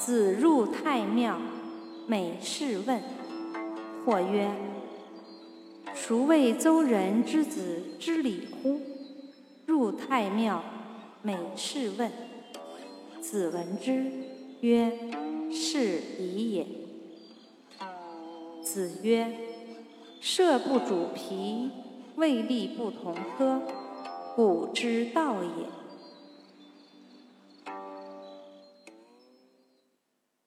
子入太庙，每事问。或曰：“孰谓周人之子知礼乎？”入太庙，每事问。子闻之，曰：“是已也。”子曰：“射不主皮，未立不同科，古之道也。”